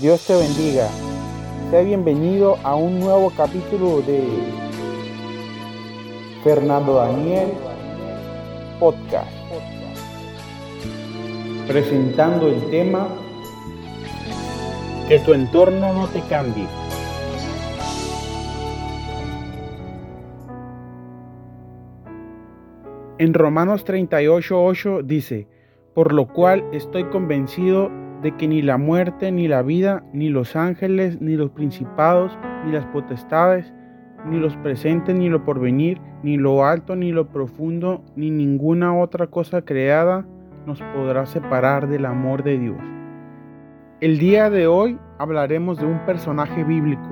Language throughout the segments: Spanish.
Dios te bendiga. Sea bienvenido a un nuevo capítulo de Fernando Daniel Podcast. Presentando el tema Que tu entorno no te cambie. En Romanos 38:8 dice, por lo cual estoy convencido de que ni la muerte, ni la vida, ni los ángeles, ni los principados, ni las potestades, ni los presentes, ni lo porvenir, ni lo alto, ni lo profundo, ni ninguna otra cosa creada nos podrá separar del amor de Dios. El día de hoy hablaremos de un personaje bíblico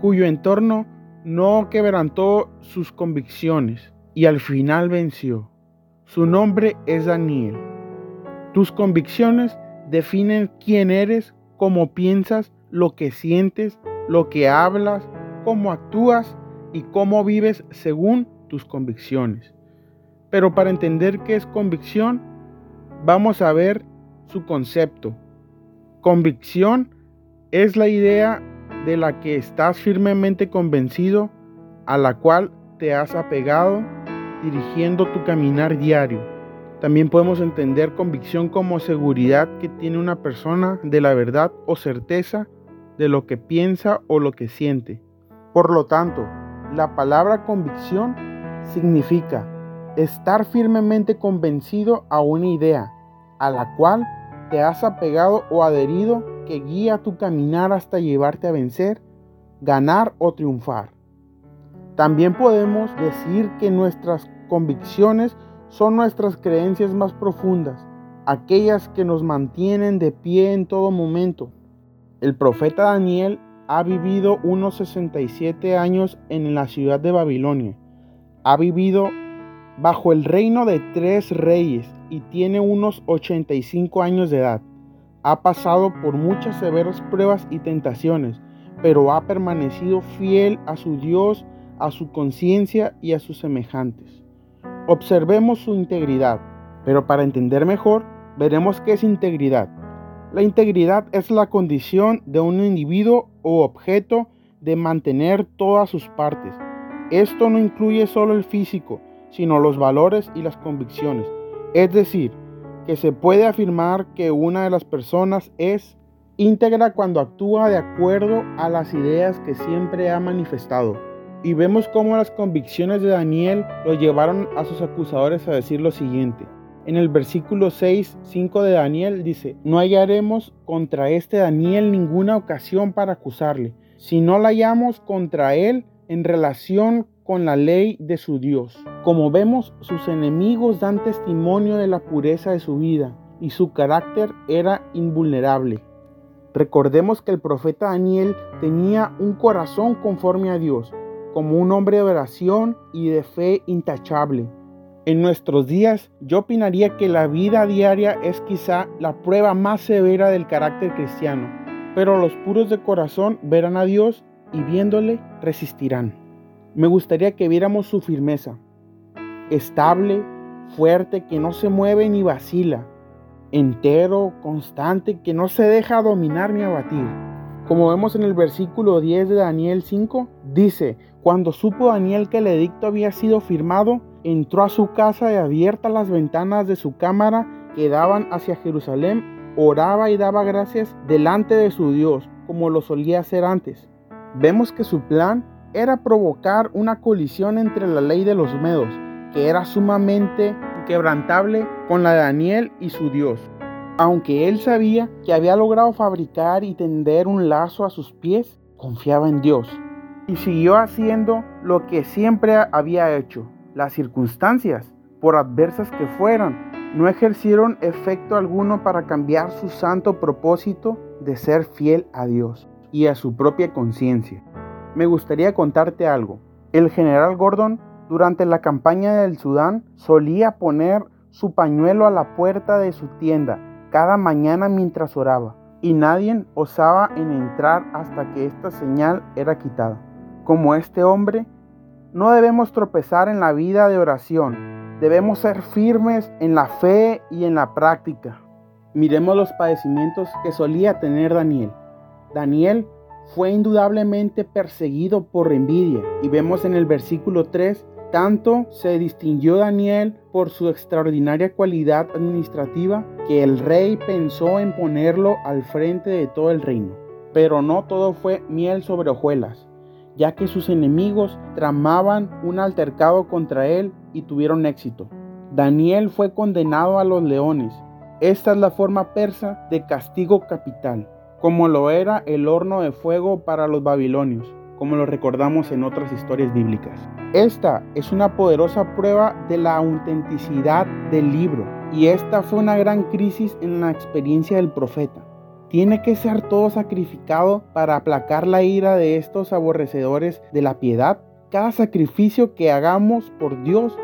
cuyo entorno no quebrantó sus convicciones y al final venció. Su nombre es Daniel. Tus convicciones definen quién eres, cómo piensas, lo que sientes, lo que hablas, cómo actúas y cómo vives según tus convicciones. Pero para entender qué es convicción, vamos a ver su concepto. Convicción es la idea de la que estás firmemente convencido, a la cual te has apegado, dirigiendo tu caminar diario. También podemos entender convicción como seguridad que tiene una persona de la verdad o certeza de lo que piensa o lo que siente. Por lo tanto, la palabra convicción significa estar firmemente convencido a una idea, a la cual te has apegado o adherido que guía tu caminar hasta llevarte a vencer, ganar o triunfar. También podemos decir que nuestras convicciones son nuestras creencias más profundas, aquellas que nos mantienen de pie en todo momento. El profeta Daniel ha vivido unos 67 años en la ciudad de Babilonia. Ha vivido bajo el reino de tres reyes y tiene unos 85 años de edad. Ha pasado por muchas severas pruebas y tentaciones, pero ha permanecido fiel a su Dios, a su conciencia y a sus semejantes. Observemos su integridad, pero para entender mejor, veremos qué es integridad. La integridad es la condición de un individuo o objeto de mantener todas sus partes. Esto no incluye solo el físico, sino los valores y las convicciones. Es decir, que se puede afirmar que una de las personas es íntegra cuando actúa de acuerdo a las ideas que siempre ha manifestado. Y vemos cómo las convicciones de Daniel lo llevaron a sus acusadores a decir lo siguiente. En el versículo 6, 5 de Daniel dice, no hallaremos contra este Daniel ninguna ocasión para acusarle, si no la hallamos contra él en relación con la ley de su Dios. Como vemos, sus enemigos dan testimonio de la pureza de su vida y su carácter era invulnerable. Recordemos que el profeta Daniel tenía un corazón conforme a Dios como un hombre de oración y de fe intachable. En nuestros días, yo opinaría que la vida diaria es quizá la prueba más severa del carácter cristiano, pero los puros de corazón verán a Dios y viéndole resistirán. Me gustaría que viéramos su firmeza, estable, fuerte, que no se mueve ni vacila, entero, constante, que no se deja dominar ni abatir. Como vemos en el versículo 10 de Daniel 5, dice, cuando supo Daniel que el edicto había sido firmado, entró a su casa y abiertas las ventanas de su cámara que daban hacia Jerusalén, oraba y daba gracias delante de su Dios, como lo solía hacer antes. Vemos que su plan era provocar una colisión entre la ley de los medos, que era sumamente quebrantable, con la de Daniel y su Dios aunque él sabía que había logrado fabricar y tender un lazo a sus pies, confiaba en Dios y siguió haciendo lo que siempre había hecho. Las circunstancias, por adversas que fueran, no ejercieron efecto alguno para cambiar su santo propósito de ser fiel a Dios y a su propia conciencia. Me gustaría contarte algo. El general Gordon, durante la campaña del Sudán, solía poner su pañuelo a la puerta de su tienda cada mañana mientras oraba, y nadie osaba en entrar hasta que esta señal era quitada. Como este hombre, no debemos tropezar en la vida de oración, debemos ser firmes en la fe y en la práctica. Miremos los padecimientos que solía tener Daniel. Daniel fue indudablemente perseguido por envidia y vemos en el versículo 3 tanto se distinguió Daniel por su extraordinaria cualidad administrativa que el rey pensó en ponerlo al frente de todo el reino. Pero no todo fue miel sobre hojuelas, ya que sus enemigos tramaban un altercado contra él y tuvieron éxito. Daniel fue condenado a los leones. Esta es la forma persa de castigo capital, como lo era el horno de fuego para los babilonios como lo recordamos en otras historias bíblicas. Esta es una poderosa prueba de la autenticidad del libro y esta fue una gran crisis en la experiencia del profeta. ¿Tiene que ser todo sacrificado para aplacar la ira de estos aborrecedores de la piedad? Cada sacrificio que hagamos por Dios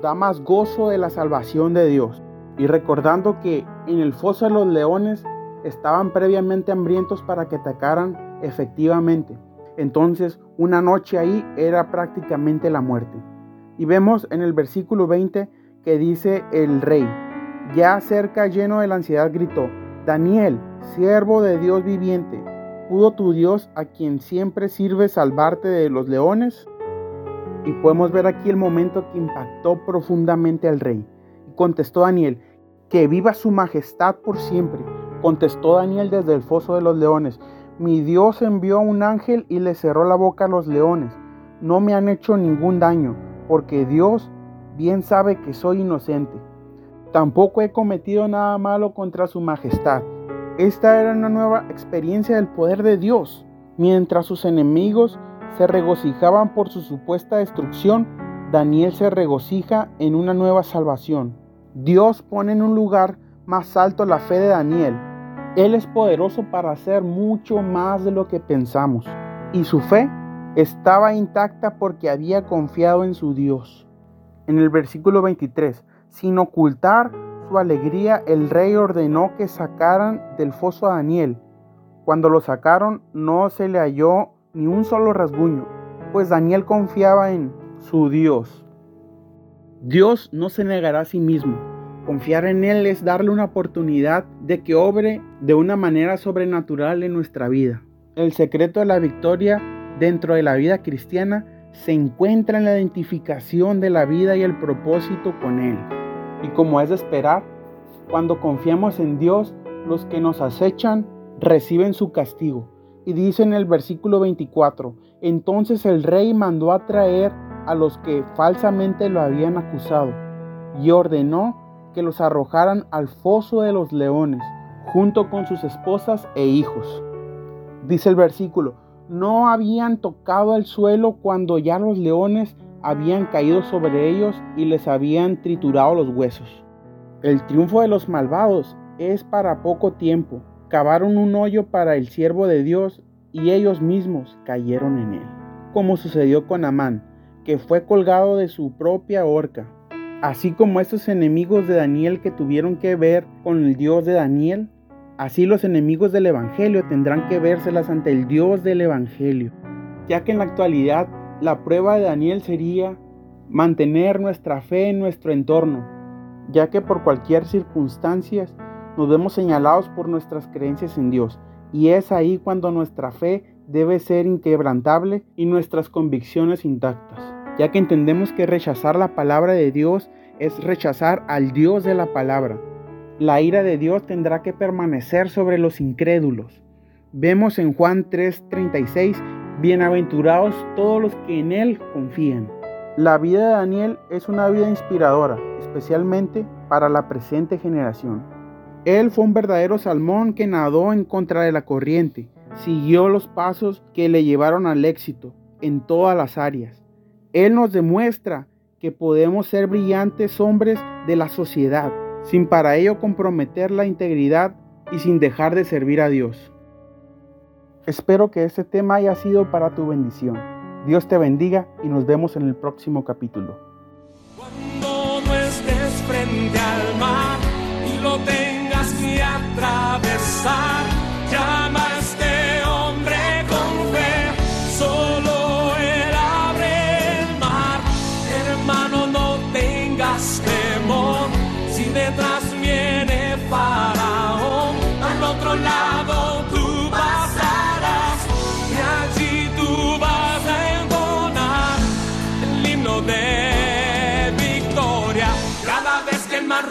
da más gozo de la salvación de Dios. Y recordando que en el foso de los leones estaban previamente hambrientos para que atacaran efectivamente. Entonces, una noche ahí era prácticamente la muerte. Y vemos en el versículo 20 que dice el rey, ya cerca lleno de la ansiedad, gritó, Daniel, siervo de Dios viviente, ¿pudo tu Dios a quien siempre sirve salvarte de los leones? Y podemos ver aquí el momento que impactó profundamente al rey. Contestó Daniel, que viva su majestad por siempre. Contestó Daniel desde el foso de los leones, mi Dios envió a un ángel y le cerró la boca a los leones. No me han hecho ningún daño, porque Dios bien sabe que soy inocente. Tampoco he cometido nada malo contra su majestad. Esta era una nueva experiencia del poder de Dios. Mientras sus enemigos se regocijaban por su supuesta destrucción, Daniel se regocija en una nueva salvación. Dios pone en un lugar más alto la fe de Daniel él es poderoso para hacer mucho más de lo que pensamos. Y su fe estaba intacta porque había confiado en su Dios. En el versículo 23, sin ocultar su alegría, el rey ordenó que sacaran del foso a Daniel. Cuando lo sacaron no se le halló ni un solo rasguño, pues Daniel confiaba en su Dios. Dios no se negará a sí mismo Confiar en Él es darle una oportunidad de que obre de una manera sobrenatural en nuestra vida. El secreto de la victoria dentro de la vida cristiana se encuentra en la identificación de la vida y el propósito con Él. Y como es de esperar, cuando confiamos en Dios, los que nos acechan reciben su castigo. Y dice en el versículo 24, entonces el rey mandó a traer a los que falsamente lo habían acusado y ordenó que los arrojaran al foso de los leones, junto con sus esposas e hijos. Dice el versículo, no habían tocado el suelo cuando ya los leones habían caído sobre ellos y les habían triturado los huesos. El triunfo de los malvados es para poco tiempo. Cavaron un hoyo para el siervo de Dios y ellos mismos cayeron en él, como sucedió con Amán, que fue colgado de su propia horca. Así como estos enemigos de Daniel que tuvieron que ver con el Dios de Daniel, así los enemigos del Evangelio tendrán que vérselas ante el Dios del Evangelio. Ya que en la actualidad la prueba de Daniel sería mantener nuestra fe en nuestro entorno, ya que por cualquier circunstancia nos vemos señalados por nuestras creencias en Dios. Y es ahí cuando nuestra fe debe ser inquebrantable y nuestras convicciones intactas ya que entendemos que rechazar la palabra de Dios es rechazar al Dios de la palabra. La ira de Dios tendrá que permanecer sobre los incrédulos. Vemos en Juan 3:36, bienaventurados todos los que en Él confían. La vida de Daniel es una vida inspiradora, especialmente para la presente generación. Él fue un verdadero salmón que nadó en contra de la corriente, siguió los pasos que le llevaron al éxito en todas las áreas. Él nos demuestra que podemos ser brillantes hombres de la sociedad, sin para ello comprometer la integridad y sin dejar de servir a Dios. Espero que este tema haya sido para tu bendición. Dios te bendiga y nos vemos en el próximo capítulo. Cuando no estés frente al mar y lo tengas que atravesar,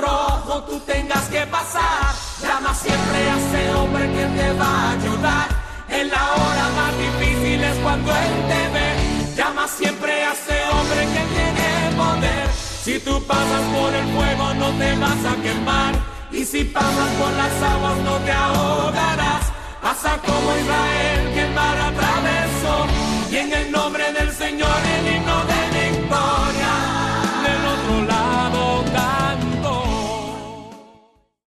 rojo tú tengas que pasar. Llama siempre a ese hombre que te va a ayudar. En la hora más difícil es cuando él te ve. Llama siempre a ese hombre que tiene poder. Si tú pasas por el fuego no te vas a quemar. Y si pasas por las aguas no te ahogarás. Pasa como Israel que para atravesó. Y en el nombre del Señor el himno